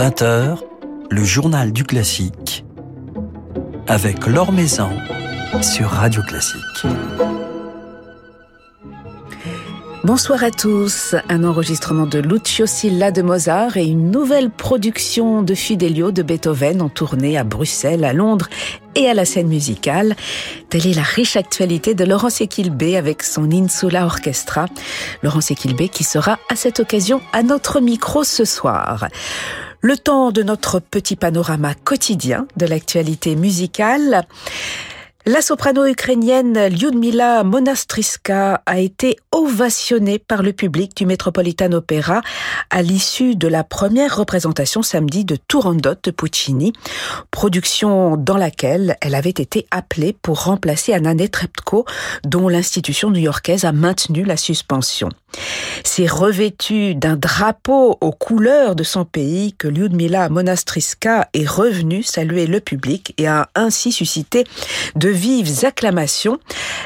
20h, le journal du classique avec Laure Maison sur Radio Classique. Bonsoir à tous. Un enregistrement de Lucio Silla de Mozart et une nouvelle production de Fidelio de Beethoven en tournée à Bruxelles, à Londres et à la scène musicale. Telle est la riche actualité de Laurence Equilbé avec son Insula Orchestra. Laurence Equilbé qui sera à cette occasion à notre micro ce soir. Le temps de notre petit panorama quotidien de l'actualité musicale. La soprano ukrainienne Lyudmila Monastriska a été ovationnée par le public du Metropolitan Opera à l'issue de la première représentation samedi de Turandot de Puccini, production dans laquelle elle avait été appelée pour remplacer Anna Netrebko, dont l'institution new-yorkaise a maintenu la suspension. C'est revêtu d'un drapeau aux couleurs de son pays que Lyudmila Monastriska est revenue saluer le public et a ainsi suscité de vives acclamations.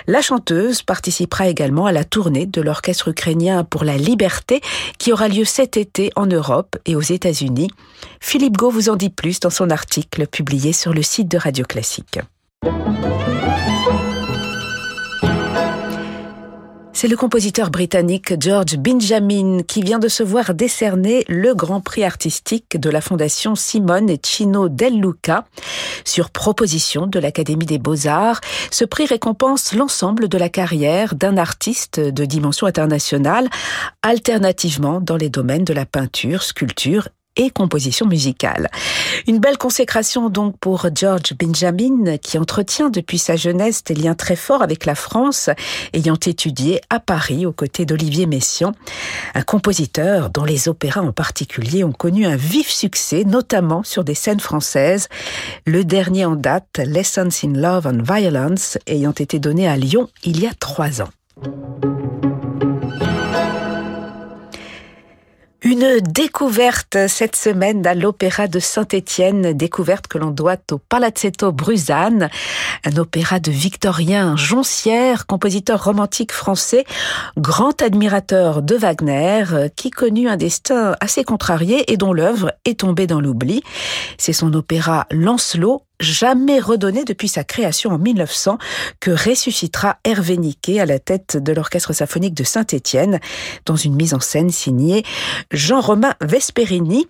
La chanteuse participera également à la tournée de l'Orchestre ukrainien pour la liberté qui aura lieu cet été en Europe et aux États-Unis. Philippe Gau vous en dit plus dans son article publié sur le site de Radio Classique. C'est le compositeur britannique George Benjamin qui vient de se voir décerner le Grand Prix artistique de la Fondation Simone et Chino Del Luca sur proposition de l'Académie des Beaux-Arts. Ce prix récompense l'ensemble de la carrière d'un artiste de dimension internationale, alternativement dans les domaines de la peinture, sculpture et composition musicale. Une belle consécration donc pour George Benjamin qui entretient depuis sa jeunesse des liens très forts avec la France, ayant étudié à Paris aux côtés d'Olivier Messiaen, un compositeur dont les opéras en particulier ont connu un vif succès, notamment sur des scènes françaises. Le dernier en date, Lessons in Love and Violence, ayant été donné à Lyon il y a trois ans. Une découverte cette semaine à l'Opéra de Saint-Étienne, découverte que l'on doit au Palazzetto Bruzane, un opéra de Victorien Joncière, compositeur romantique français, grand admirateur de Wagner, qui connut un destin assez contrarié et dont l'œuvre est tombée dans l'oubli. C'est son opéra Lancelot jamais redonné depuis sa création en 1900 que ressuscitera Hervé Niquet à la tête de l'Orchestre symphonique de Saint-Étienne dans une mise en scène signée Jean-Romain Vesperini.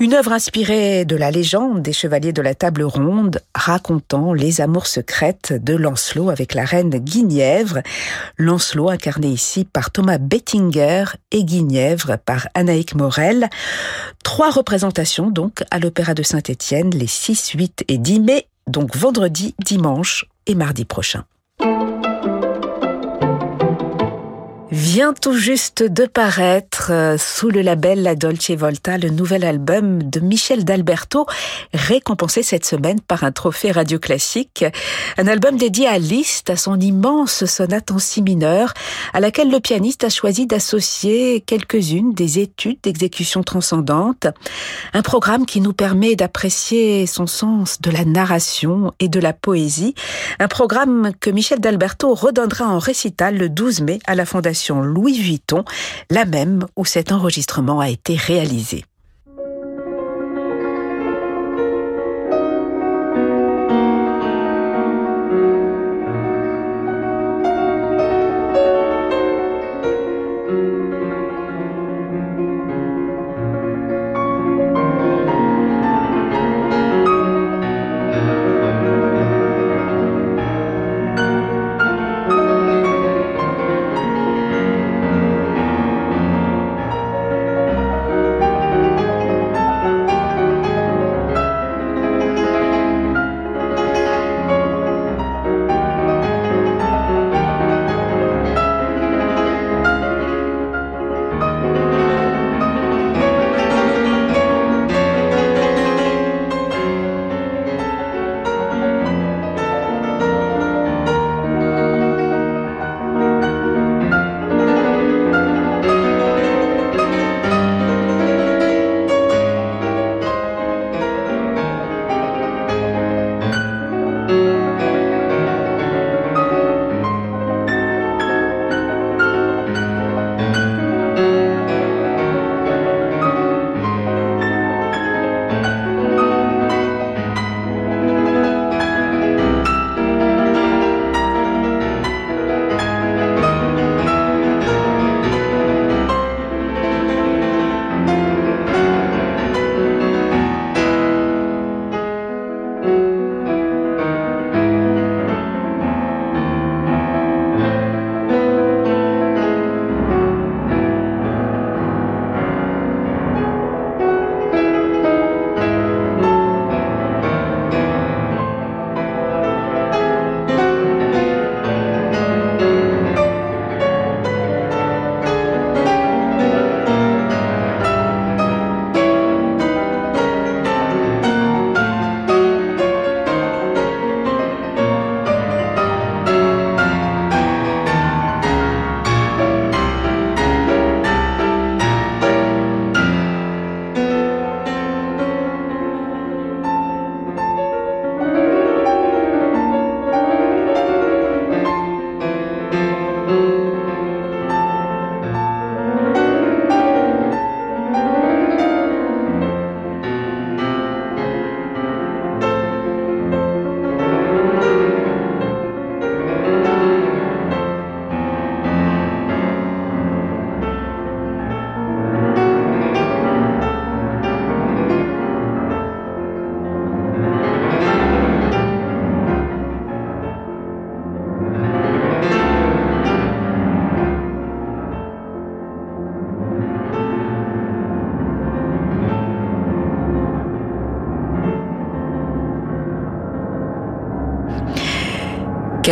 Une œuvre inspirée de la légende des chevaliers de la table ronde racontant les amours secrètes de Lancelot avec la reine Guinièvre. Lancelot incarné ici par Thomas Bettinger et Guinièvre par Anaïk Morel. Trois représentations donc à l'Opéra de Saint-Étienne les 6, 8 et 10 mai, donc vendredi, dimanche et mardi prochain. Vient tout juste de paraître euh, sous le label La Dolce Volta le nouvel album de Michel D'Alberto, récompensé cette semaine par un trophée radio classique. Un album dédié à Liszt, à son immense sonate en si mineur, à laquelle le pianiste a choisi d'associer quelques-unes des études d'exécution transcendante. Un programme qui nous permet d'apprécier son sens de la narration et de la poésie. Un programme que Michel D'Alberto redonnera en récital le 12 mai à la Fondation Louis Vuitton, la même où cet enregistrement a été réalisé.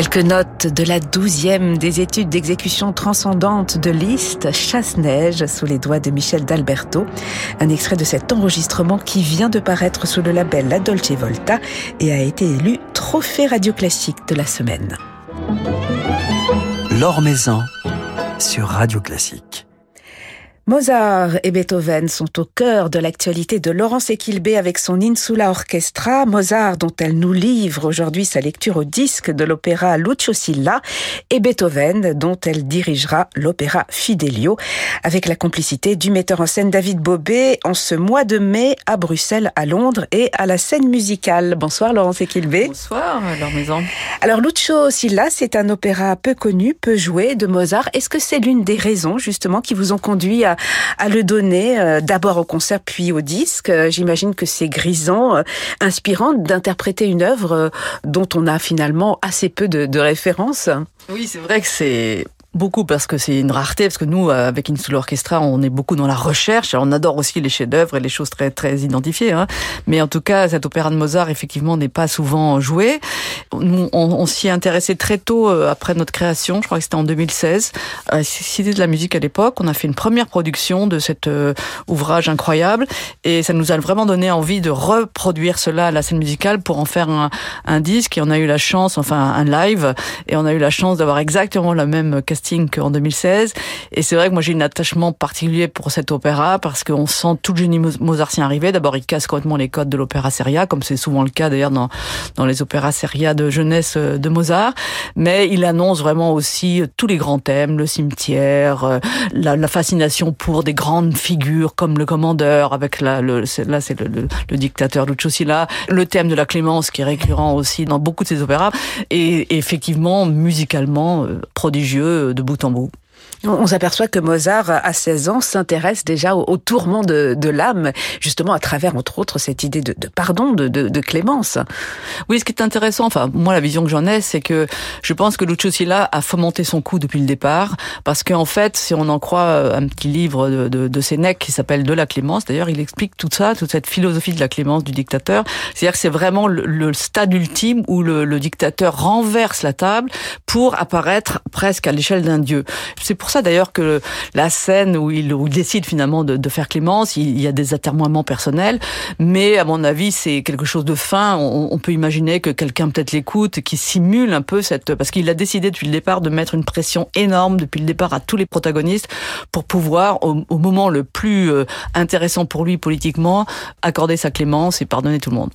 Quelques notes de la douzième des études d'exécution transcendante de Liszt, Chasse-Neige, sous les doigts de Michel d'Alberto. Un extrait de cet enregistrement qui vient de paraître sous le label La Dolce Volta et a été élu Trophée Radio Classique de la semaine. L'Or Maison sur Radio Classique. Mozart et Beethoven sont au cœur de l'actualité de Laurence Equilbé avec son Insula Orchestra, Mozart dont elle nous livre aujourd'hui sa lecture au disque de l'opéra Lucio Silla et Beethoven dont elle dirigera l'opéra Fidelio avec la complicité du metteur en scène David Bobet en ce mois de mai à Bruxelles, à Londres et à la scène musicale. Bonsoir Laurence Equilbé. Bonsoir Laure Maison. Alors Lucio Silla, c'est un opéra peu connu, peu joué de Mozart. Est-ce que c'est l'une des raisons justement qui vous ont conduit à à le donner euh, d'abord au concert puis au disque. Euh, j'imagine que c'est grisant, euh, inspirant d'interpréter une œuvre dont on a finalement assez peu de, de références. Oui, c'est vrai que c'est Beaucoup parce que c'est une rareté, parce que nous, euh, avec Insular Orchestra, on est beaucoup dans la recherche. On adore aussi les chefs-d'œuvre et les choses très très identifiées. Hein. Mais en tout cas, cet opéra de Mozart, effectivement, n'est pas souvent joué. Nous, on, on s'y est intéressé très tôt euh, après notre création. Je crois que c'était en 2016. À Cité de la musique à l'époque, on a fait une première production de cet euh, ouvrage incroyable, et ça nous a vraiment donné envie de reproduire cela à la scène musicale pour en faire un, un disque. Et on a eu la chance, enfin un live, et on a eu la chance d'avoir exactement la même question qu'en 2016. Et c'est vrai que moi j'ai un attachement particulier pour cet opéra parce qu'on sent tout le génie mozartien arriver. D'abord, il casse complètement les codes de l'opéra seria, comme c'est souvent le cas d'ailleurs dans, dans les opéras seria de jeunesse euh, de Mozart. Mais il annonce vraiment aussi tous les grands thèmes, le cimetière, euh, la, la fascination pour des grandes figures comme le commandeur, avec la, le, là c'est le, le, le, dictateur Lucio Silla, le thème de la clémence qui est récurrent aussi dans beaucoup de ses opéras, et, effectivement musicalement euh, prodigieux de bout en bout. On s'aperçoit que Mozart, à 16 ans, s'intéresse déjà au, au tourment de, de l'âme, justement à travers, entre autres, cette idée de, de pardon, de, de, clémence. Oui, ce qui est intéressant, enfin, moi, la vision que j'en ai, c'est que je pense que Lucio Silla a fomenté son coup depuis le départ, parce qu'en fait, si on en croit euh, un petit livre de, de, de Sénèque qui s'appelle De la clémence, d'ailleurs, il explique tout ça, toute cette philosophie de la clémence du dictateur. C'est-à-dire que c'est vraiment le, le, stade ultime où le, le dictateur renverse la table pour apparaître presque à l'échelle d'un dieu. C'est pour ça d'ailleurs que la scène où il, décide finalement de, faire clémence, il, y a des atermoiements personnels, mais à mon avis c'est quelque chose de fin. On, peut imaginer que quelqu'un peut-être l'écoute, qui simule un peu cette, parce qu'il a décidé depuis le départ de mettre une pression énorme depuis le départ à tous les protagonistes pour pouvoir au, au moment le plus euh, intéressant pour lui politiquement accorder sa clémence et pardonner tout le monde.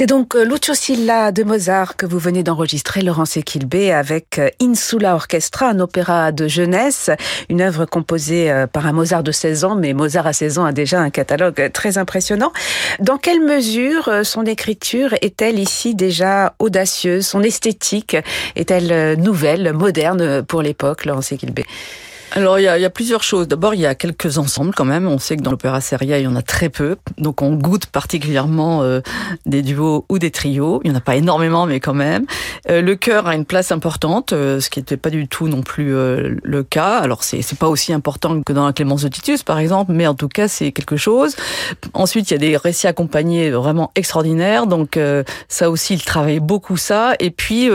C'est donc euh, Lucio Silla de Mozart que vous venez d'enregistrer, Laurence Equilbé, avec euh, Insula Orchestra, un opéra de jeunesse, une œuvre composée euh, par un Mozart de 16 ans, mais Mozart à 16 ans a déjà un catalogue très impressionnant. Dans quelle mesure son écriture est-elle ici déjà audacieuse? Son esthétique est-elle nouvelle, moderne pour l'époque, Laurence Equilbé? Alors il y, a, y, a, plusieurs choses. D'abord, il y a quelques ensembles quand même. On sait que dans l'opéra seria, il y en a très peu. Donc on goûte particulièrement euh, des duos ou des trios. Il n'y en a pas énormément, mais quand même. Euh, le chœur a une place importante, euh, ce qui n'était pas du tout non plus le cas. Alors c'est c'est pas aussi important que dans la Clémence de Titus, par exemple, mais en tout cas c'est quelque chose. Ensuite, il y a des récits accompagnés vraiment extraordinaires. Donc ça aussi, il travaille beaucoup ça. Et puis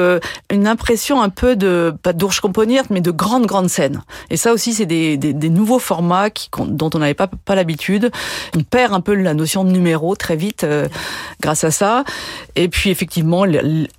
une impression un peu de pas d'ourge componiertes, mais de grandes grandes scènes. Et ça aussi, c'est des, nouveaux formats qui, dont on n'avait pas, l'habitude. On perd un peu la notion de numéro très vite euh, grâce à ça. Et puis effectivement,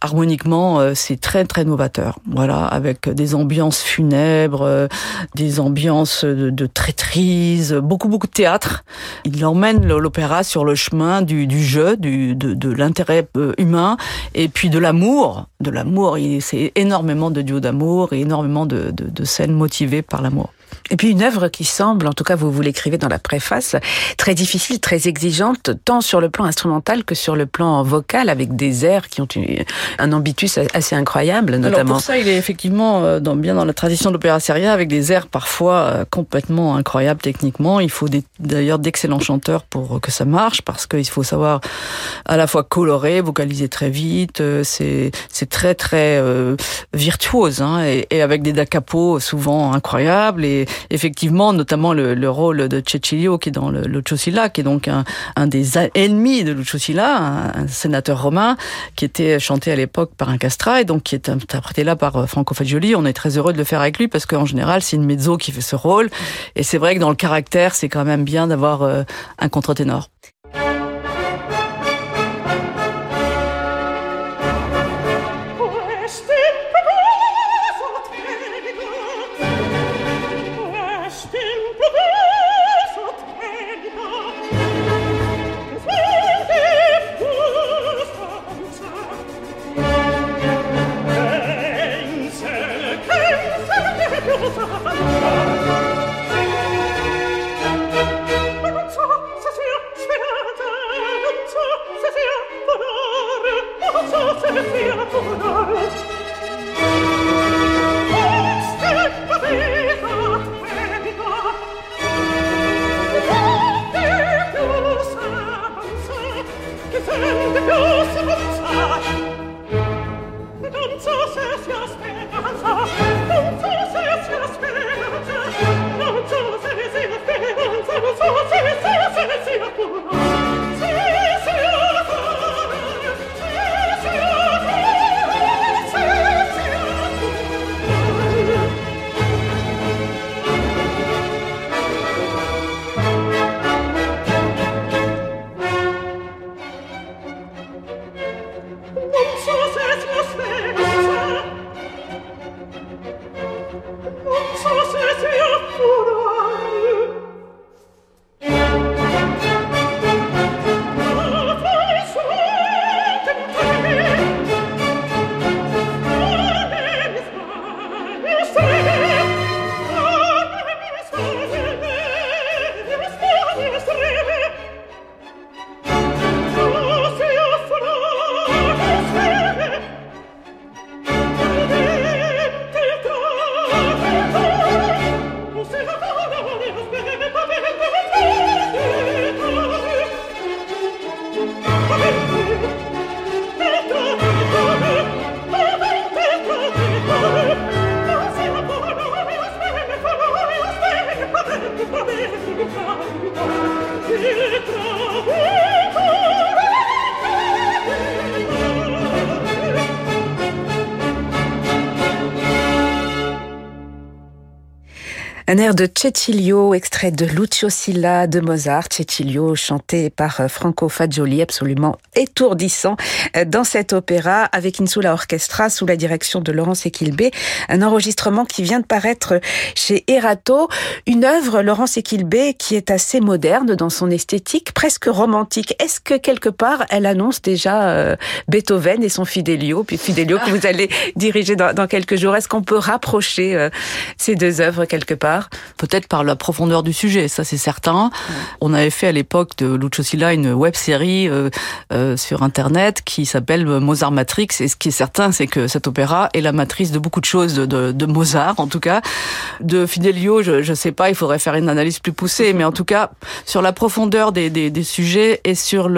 harmoniquement, euh, c'est très très novateur. Voilà, avec des ambiances funèbres, euh, des ambiances de, de traîtrise, beaucoup beaucoup de théâtre. Il emmène l'opéra sur le chemin du, jeu, de, l'intérêt humain, et puis de l'amour. De l'amour, c'est énormément de duos d'amour et énormément de scènes motivées par l'amour. Et puis une œuvre qui semble, en tout cas vous vous l'écrivez dans la préface, très difficile, très exigeante, tant sur le plan instrumental que sur le plan vocal, avec des airs qui ont un ambitus assez incroyable, notamment. Alors pour ça, il est effectivement euh, dans, bien dans la tradition de l'opéra seria, avec des airs parfois euh, complètement incroyables techniquement. Il faut d'ailleurs d'excellents chanteurs pour que ça marche, parce qu'il faut savoir à la fois colorer, vocaliser très vite. Euh, c'est très très virtuose, hein, et, et avec des da capo souvent incroyables et effectivement, notamment le, rôle de Cecilio qui est dans le Lucio Silla, qui est donc un, des ennemis de Lucio Silla, un, sénateur romain qui était chanté à l'époque par un castra et donc qui est interprété là par euh, Franco Fagioli. On est très heureux de le faire avec lui parce qu'en général, c'est une mezzo qui fait ce rôle. Et c'est vrai que dans le caractère, c'est quand même bien d'avoir euh, un contre-ténor. volare, oh, so se ne sia la Un air de Cecilio, extrait de Lucio Silla de Mozart. Cecilio chanté par euh, Franco Fagioli, absolument étourdissant euh, dans cet opéra avec Insula Orchestra sous la direction de Laurence Equilbé. Un enregistrement qui vient de paraître chez Erato. Une œuvre, Laurence Equilbé, qui est assez moderne dans son esthétique, presque romantique. Est-ce que quelque part, elle annonce déjà euh, Beethoven et son Fidelio, puis Fidelio que vous allez diriger dans, dans quelques jours? Est-ce qu'on peut rapprocher ces deux œuvres quelque part? Peut-être par la profondeur du sujet, ça c'est certain. On avait fait à l'époque de Lucio Silla une web série euh, euh, sur internet qui s'appelle Mozart Matrix et ce qui est certain c'est que cet opéra est la matrice de beaucoup de choses de, Mozart en tout cas. De Fidelio, je ne sais pas, il faudrait faire une analyse plus poussée, mais en tout cas sur la profondeur des, sujets et sur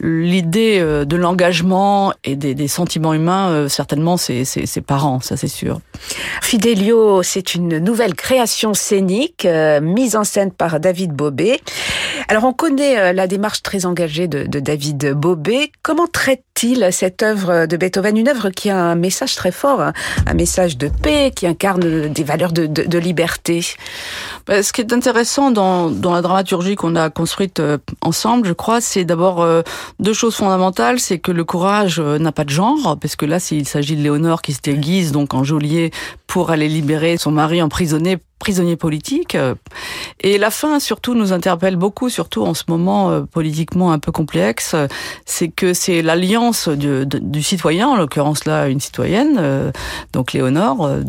l'idée euh, de l'engagement et des, sentiments humains, certainement c'est parents, ça c'est sûr. Fidelio, c'est une nouvelle création scénique euh, mise en scène par David Bobet. Alors on connaît euh, la démarche très engagée de, David Bobet. Comment traite-t-il cette œuvre de Beethoven? Une œuvre qui a un message très fort, hein. un message de paix, qui incarne des valeurs de, liberté. Bah, ce qui est intéressant dans, la dramaturgie qu'on a construite euh, ensemble, je crois, c'est d'abord deux choses fondamentales. C'est que le courage n'a pas de genre, parce que là, s'il s'agit de Léonore qui se déguise donc en geôlier pour aller libérer son mari emprisonné prisonnier politique. Et la fin, surtout, nous interpelle beaucoup, surtout en ce moment euh, politiquement un peu complexe. C'est que c'est l'alliance du, du, citoyen, en l'occurrence là une citoyenne, euh, donc Léonore, euh,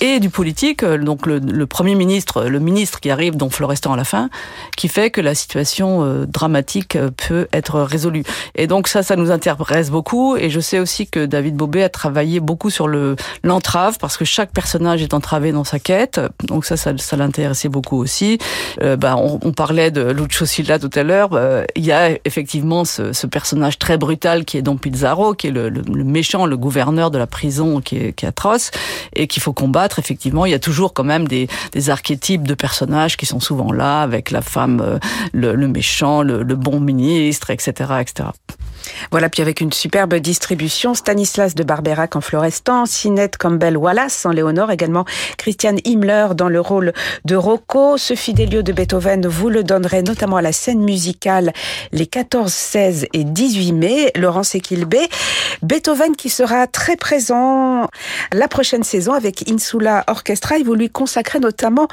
et du politique, euh, donc le, le, premier ministre, le ministre qui arrive, dont Florestan à la fin, qui fait que la situation euh, dramatique euh, peut être résolue. Et donc ça, ça nous intéresse beaucoup. Et je sais aussi que David Bobet a travaillé beaucoup sur le l'entrave, parce que chaque personnage est entravé dans sa quête. Donc ça, ça, ça l'intéressait beaucoup aussi. Euh, bah, on, on, parlait de Lucio Silla tout à l'heure. il y a effectivement ce, ce, personnage très brutal qui est Don Pizarro, qui est le, le, le méchant, le gouverneur de la prison, qui est, qui est atroce et qu'il faut combattre effectivement, il y a toujours quand même des, archétypes de personnages qui sont souvent là, avec la femme, euh, le, méchant, le, le, bon ministre, etc., etc. Voilà, puis avec une superbe distribution, Stanislas de Barberac en Florestan, Sinette Campbell-Wallace en Léonore, également Christiane Himmler dans le rôle de Rocco. Ce Fidelio de Beethoven, vous le donnerez notamment à la scène musicale les 14, 16 et 18 mai. Laurence Equilbé. Beethoven qui sera très présent la prochaine saison avec Insula Orchestra et vous lui consacrez notamment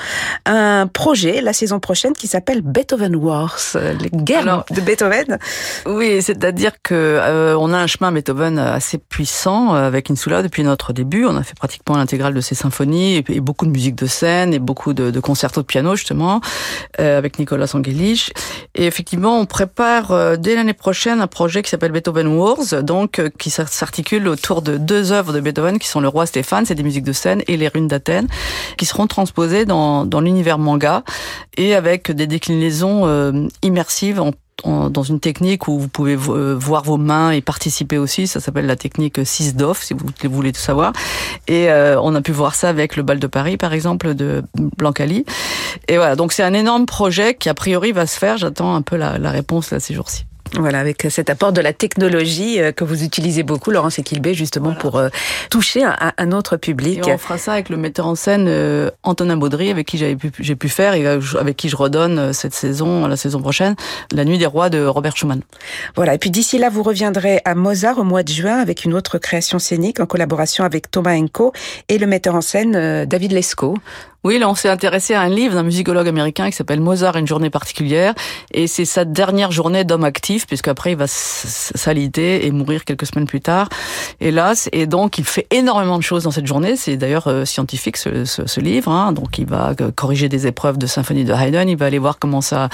un projet la saison prochaine qui s'appelle Beethoven Wars, les guerres de Beethoven. Oui, c'est-à-dire que euh, on a un chemin Beethoven assez puissant euh, avec Insula depuis notre début. On a fait pratiquement l'intégrale de ses symphonies et, beaucoup de musique de scène et beaucoup de, de concertos de piano justement euh, avec Nicolas Angelich. Et effectivement, on prépare dès l'année prochaine un projet qui s'appelle Beethoven Wars, donc qui s'articule autour de deux œuvres de Beethoven qui sont Le Roi Stéphane, c'est des musiques de scène, et Les Runes d'Athènes, qui seront transposées dans, dans l'univers manga et avec des déclinaisons immersives en dans une technique où vous pouvez euh, voir vos mains et participer aussi. Ça s'appelle la technique 6 DOF, si vous voulez tout savoir. Et euh, on a pu voir ça avec le bal de Paris, par exemple, de Blancali. Et voilà, donc c'est un énorme projet qui a priori va se faire. J'attends un peu la, la réponse là ces jours-ci. Voilà, avec cet apport de la technologie euh, que vous utilisez beaucoup, Laurence Equilbé, justement pour euh, toucher un, un, autre public. Et on fera ça avec le metteur en scène euh, Antonin Baudry, avec qui j'ai pu, pu faire et avec qui je redonne cette saison, la saison prochaine, La Nuit des Rois de Robert Schumann. Voilà, et puis d'ici là, vous reviendrez à Mozart au mois de juin avec une autre création scénique en collaboration avec Thomas Enko et le metteur en scène David Lescaut. Oui, là, on s'est intéressé à un livre d'un musicologue américain qui s'appelle Mozart, une journée particulière. Et c'est sa dernière journée d'homme actif, puisqu'après, il va s'aliter et mourir quelques semaines plus tard, hélas. Et donc, il fait énormément de choses dans cette journée. C'est d'ailleurs euh, scientifique, ce, ce, ce livre. Hein. Donc, il va euh, corriger des épreuves de symphonie de Haydn. Il va aller voir comment ça,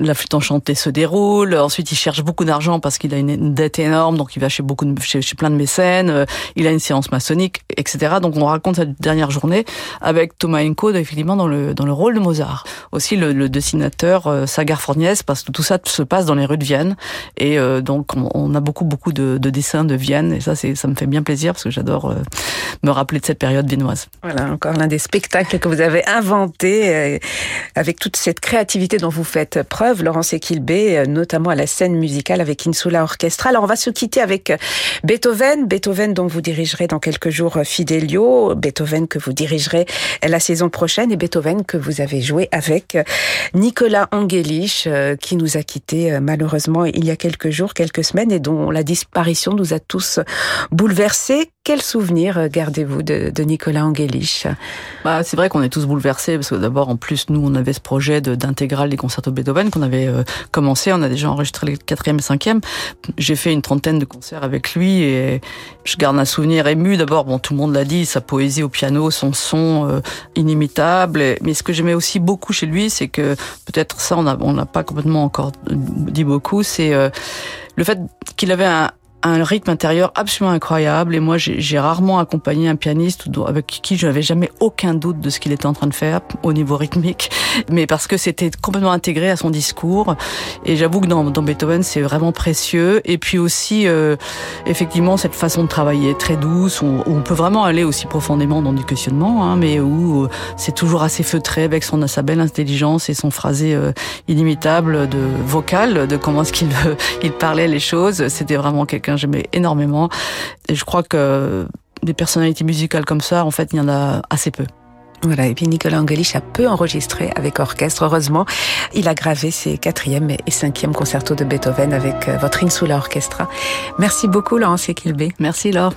la flûte enchantée se déroule. Ensuite, il cherche beaucoup d'argent parce qu'il a une dette énorme. Donc, il va chez beaucoup de, chez, plein de mécènes. Euh, il a une séance maçonnique, etc. Donc, on raconte cette dernière journée avec Thomas Enko effectivement dans le dans le rôle de Mozart. Aussi le, dessinateur euh, Sagar Forniès parce que tout ça se passe dans les rues de Vienne et euh, donc on, a beaucoup beaucoup de, dessins de Vienne et ça c'est ça me fait bien plaisir parce que j'adore euh, me rappeler de cette période viennoise. Voilà encore l'un des spectacles que vous avez inventé avec toute cette créativité dont vous faites preuve, Laurence Equilbé, notamment à la scène musicale avec Insula Orchestra. Alors on va se quitter avec Beethoven, Beethoven dont vous dirigerez dans quelques jours Fidelio, Beethoven que vous dirigerez la saison prochaine et Beethoven que vous avez joué avec Nicolas Angelich euh, qui nous a quittés euh, malheureusement il y a quelques jours, quelques semaines et dont la disparition nous a tous bouleversés. Quel souvenir gardez-vous de, de, Nicolas Angelich? Bah, C'est vrai qu'on est tous bouleversés parce que d'abord en plus nous on avait ce projet d'intégrale des concertos Beethoven qu'on avait euh, commencé, on a déjà enregistré les quatrième et cinquième. J'ai fait une trentaine de concerts avec lui et je garde un souvenir ému. D'abord, bon, tout le monde l'a dit, sa poésie au piano, son son euh, inimitable. Mais ce que j'aimais aussi beaucoup chez lui, c'est que peut-être ça, on n'a on pas complètement encore dit beaucoup, c'est euh, le fait qu'il avait un, un rythme intérieur absolument incroyable et moi j'ai rarement accompagné un pianiste avec qui je n'avais jamais aucun doute de ce qu'il était en train de faire au niveau rythmique mais parce que c'était complètement intégré à son discours. Et j'avoue que dans, dans Beethoven c'est vraiment précieux. Et puis aussi euh, effectivement cette façon de travailler très douce. Où, on peut vraiment aller aussi profondément dans du questionnement hein, mais où euh, c'est toujours assez feutré avec son sa belle intelligence et son phrasé euh, inimitable de vocal de comment est-ce qu'il il parlait les choses. C'était vraiment quelque j'aimais énormément. Et je crois que des personnalités musicales comme ça, en fait, il y en a assez peu. Voilà, et puis Nicolas Angelich a peu enregistré avec orchestre, heureusement. Il a gravé ses quatrième et cinquième concertos de Beethoven avec euh, votre Insula Orchestra. Merci beaucoup, Laurence Kilbé. Merci, Laure.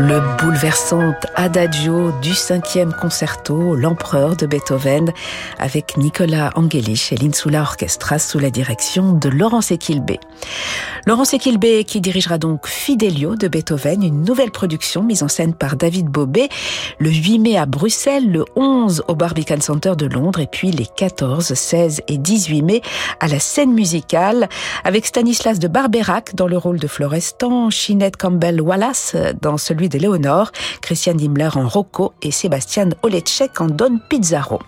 Le bouleversant Adagio du cinquième concerto, l'empereur de Beethoven, avec Nicolas Angelich et l'Insula Orchestra sous la direction de Laurence Equilbé. Laurence Equilbé qui dirigera donc Fidelio de Beethoven, une nouvelle production mise en scène par David Bobet, le 8 mai à Bruxelles, le 11 au Barbican Center de Londres et puis les 14, 16 et 18 mai à la scène musicale avec Stanislas de Barberac dans le rôle de Florestan, Chinette Campbell Wallace dans celui de Léonore, Christian Himmler en Rocco et Sébastien Oletchek en Don Pizarro.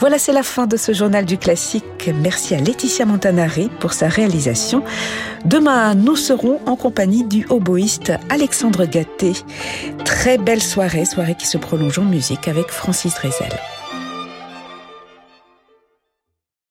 Voilà, c'est la fin de ce journal du classique. Merci à Laetitia Montanari pour sa réalisation. Demain, nous serons en compagnie du oboïste Alexandre Gatté. Très belle soirée, soirée qui se prolonge en musique avec Francis Drezel.